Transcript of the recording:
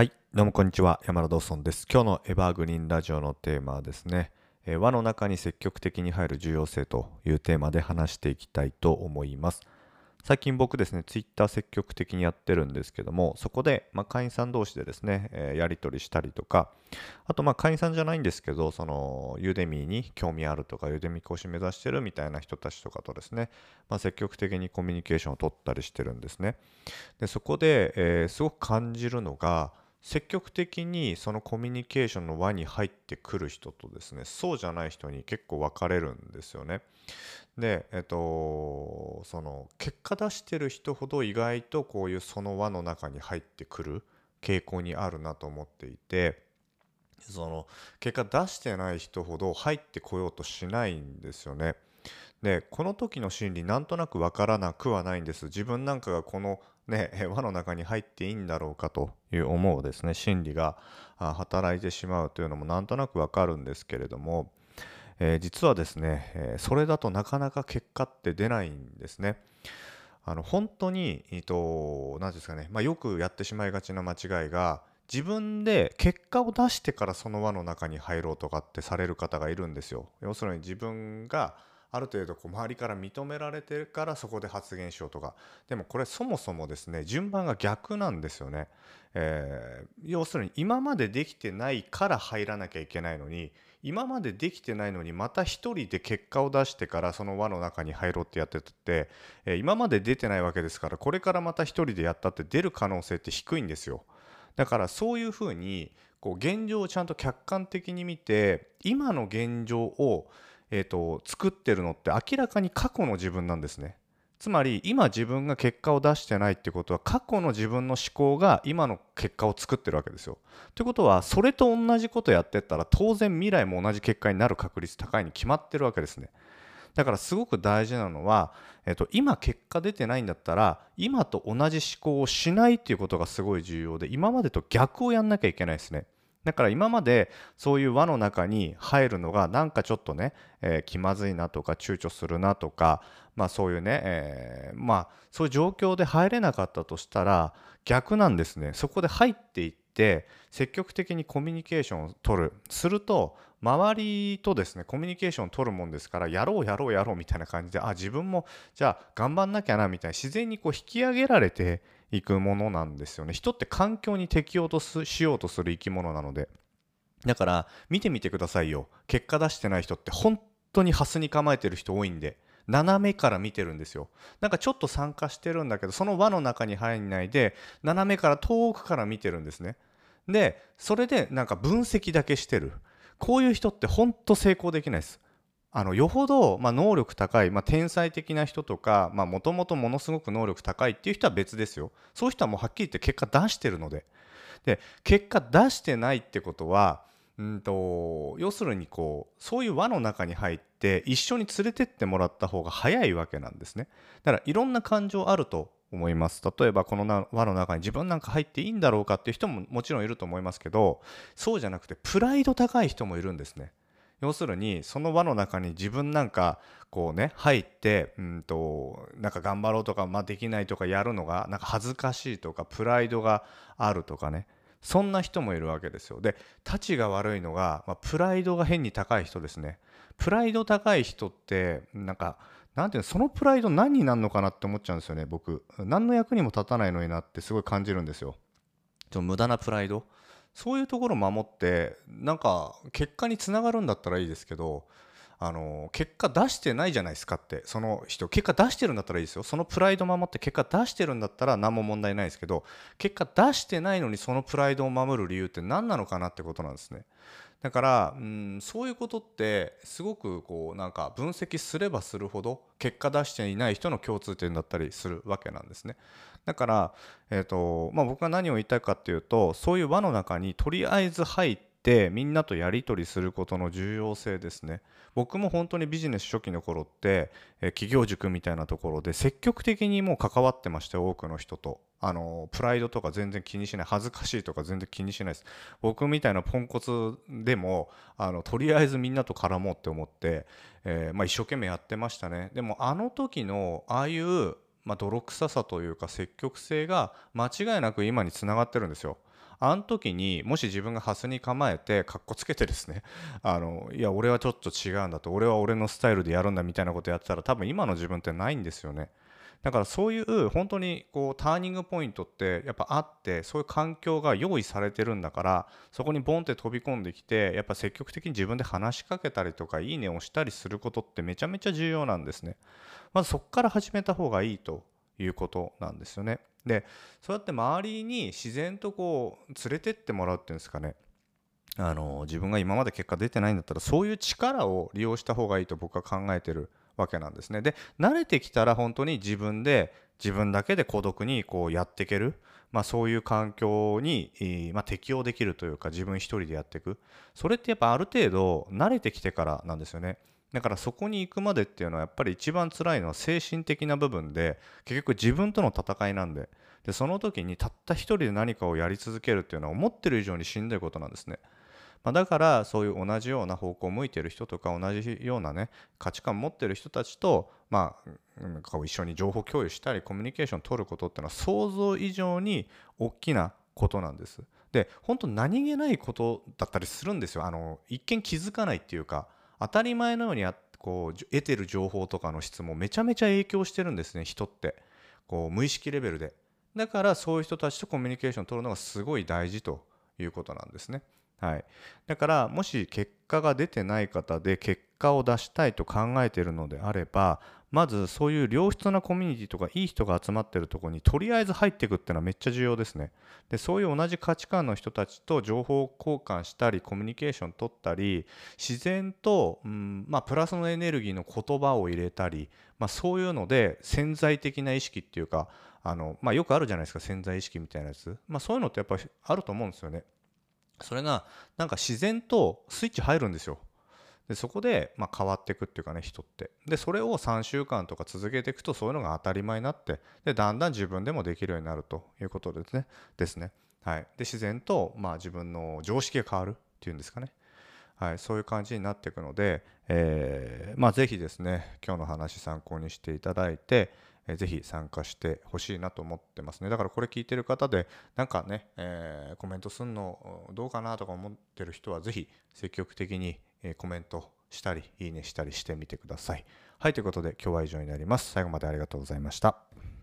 はい、どうもこんにちは。山田ドーソンです。今日のエバーグリーンラジオのテーマはですね、え輪の中に積極的に入る重要性というテーマで話していきたいと思います。最近僕ですね、ツイッター積極的にやってるんですけども、そこで、ま、会員さん同士でですね、えやり取りしたりとか、あと、まあ、会員さんじゃないんですけど、その、ユーデミーに興味あるとか、ユーデミー講師目指してるみたいな人たちとかとですね、まあ、積極的にコミュニケーションを取ったりしてるんですね。で、そこで、えすごく感じるのが、積極的にそのコミュニケーションの輪に入ってくる人とですね、そうじゃない人に結構分かれるんですよね。で、えっと、その結果出してる人ほど意外とこういうその輪の中に入ってくる傾向にあるなと思っていて、その結果出してない人ほど入ってこようとしないんですよね。でこの時の心理なんとなくわからなくはないんです自分なんかがこのねえ輪の中に入っていいんだろうかという思うですね心理があ働いてしまうというのもなんとなくわかるんですけれども、えー実はですね、えそれだとなかなか結果って出ないんですね。あの本当に、えーと、何ですかね、まあ、よくやってしまいがちな間違いが自分で結果を出してからその輪の中に入ろうとかってされる方がいるんですよ。要するに自分がある程度こう周りから認められてるからそこで発言しようとか。でもこれそもそもですね順番が逆なんですよね、えー要するに今までできてないから入らなきゃいけないのに今までできてないのにまた一人で結果を出してからその輪の中に入ろうってやってたって、えー今まで出てないわけですからこれからまた一人でやったって出る可能性って低いんですよ。だからそういうふうにこう現状をちゃんと客観的に見て今の現状を、えー、と作ってるのって明らかに過去の自分なんですねつまり今自分が結果を出してないってことは過去の自分の思考が今の結果を作ってるわけですよ。ということはそれと同じことやってったら当然未来も同じ結果になる確率高いに決まってるわけですね。だからすごく大事なのは、えっと、今結果出てないんだったら今と同じ思考をしないっていうことがすごい重要で今までと逆をやんなきゃいけないですね。だから今までそういう輪の中に入るのがなんかちょっとね、えー気まずいなとか躊躇するなとか、まあそういうね、えーまあそういう状況で入れなかったとしたら逆なんですね。そこで入っていって積極的にコミュニケーションを取る。すると周りとですねコミュニケーションを取るもんですからやろうやろうやろうみたいな感じであ自分もじゃあ頑張んなきゃなみたいな自然にこう引き上げられていくものなんですよね。人って環境に適応としようとする生き物なので。だから見てみてくださいよ。結果出してない人って本当にハスに構えてる人多いんで斜めから見てるんですよ。なんかちょっと参加してるんだけどその輪の中に入んないで斜めから遠くから見てるんですね。でそれでなんか分析だけしてる。こういう人って本当成功できないです。あのよほど、まあ、能力高い、まあ、天才的な人とかもともとものすごく能力高いっていう人は別ですよ。そういう人はもうはっきり言って結果出してるので。で結果出してないってことはうんと要するにこうそういう輪の中に入って一緒に連れてってもらった方が早いわけなんですね。だからいろんな感情あると思います。例えばこの輪の中に自分なんか入っていいんだろうかっていう人ももちろんいると思いますけどそうじゃなくてプライド高い人もいるんですね。要するにその輪の中に自分なんかこうね入ってうんとなんか頑張ろうとか、まあ、できないとかやるのがなんか恥ずかしいとかプライドがあるとかね。そんな人もいるわけですよ。でたちが悪いのが、まあ、プライドが変に高い人ですね。プライド高い人ってなんかなんていうのそのプライド何になるのかなって思っちゃうんですよね僕。何の役にも立たないのになってすごい感じるんですよ。ちょ無駄なプライド。そういうところを守ってなんか結果につながるんだったらいいですけどあの結果出してないじゃないですかって。その人結果出してるんだったらいいですよ。そのプライド守って結果出してるんだったら何も問題ないですけど結果出してないのにそのプライドを守る理由って何なのかなってことなんですね。だからうんそういうことってすごくこうなんか分析すればするほど結果出していない人の共通点だったりするわけなんですね。だから、えーとまあ、僕が何を言いたいかっていうとそういう輪の中にとりあえず入ってみんなとやり取りすることの重要性ですね。僕も本当にビジネス初期の頃って、え企業塾みたいなところで積極的にもう関わってまして多くの人と。あのプライドとか全然気にしない恥ずかしいとか全然気にしないです僕みたいなポンコツでもあのとりあえずみんなと絡もうって思って、えーまあ、一生懸命やってましたねでもあの時のああいうまあ、泥臭さというか積極性が間違いなく今につながってるんですよ。あの時にもし自分がハスに構えてかっこつけてですねあのいや俺はちょっと違うんだと俺は俺のスタイルでやるんだみたいなことやってたら多分今の自分ってないんですよね。だからそういう本当にこうターニングポイントってやっぱあってそういう環境が用意されてるんだからそこにボンって飛び込んできてやっぱ積極的に自分で話しかけたりとかいいねをしたりすることってめちゃめちゃ重要なんですね。まずそこから始めた方がいいということなんですよね。でそうやって周りに自然とこう連れてってもらうっていうんですかねあの自分が今まで結果出てないんだったらそういう力を利用した方がいいと僕は考えてるわけなんですね。で慣れてきたら本当に自分で自分だけで孤独にこうやっていける、まあ、そういう環境に、まあ、適応できるというか自分一人でやっていくそれってやっぱある程度慣れてきてからなんですよね。だからそこに行くまでっていうのはやっぱり一番辛いのは精神的な部分で結局自分との戦いなんででその時にたった一人で何かをやり続けるっていうのは思ってる以上にしんどいことなんですね。まあ、だからそういう同じような方向を向いてる人とか同じようなね価値観を持ってる人たちとまあなんか一緒に情報共有したりコミュニケーションを取ることっていうのは想像以上に大きなことなんです。で本当何気ないことだったりするんですよ。あの一見気づかないっていうか当たり前のようにこう得てる情報とかの質もめちゃめちゃ影響してるんですね人ってこう無意識レベルでだからそういう人たちとコミュニケーションを取るのがすごい大事ということなんですねはい、だからもし結果が出てない方で結果を出したいと考えているのであればまずそういう良質なコミュニティとかいい人が集まってるとこにとりあえず入っていくっていうのはめっちゃ重要ですね。でそういう同じ価値観の人たちと情報交換したりコミュニケーション取ったり自然と、うんまあ、プラスのエネルギーの言葉を入れたり、まあ、そういうので潜在的な意識っていうかあの、まあ、よくあるじゃないですか潜在意識みたいなやつ、まあ、そういうのってやっぱりあると思うんですよね。それがなんか自然とスイッチ入るんですよ。でそこでま変わっていくっていうかね人って。でそれを3週間とか続けていくとそういうのが当たり前になってでだんだん自分でもできるようになるということですね。ですね。はい。で自然とまあ自分の常識が変わるっていうんですかね。はい、そういう感じになっていくので、えーまあ、ぜひですね今日の話参考にしていただいて、えー、ぜひ参加してほしいなと思ってますねだからこれ聞いてる方でなんかね、えー、コメントすんのどうかなとか思ってる人はぜひ積極的にえコメントしたりいいねしたりしてみてください。はいということで今日は以上になります。最後までありがとうございました。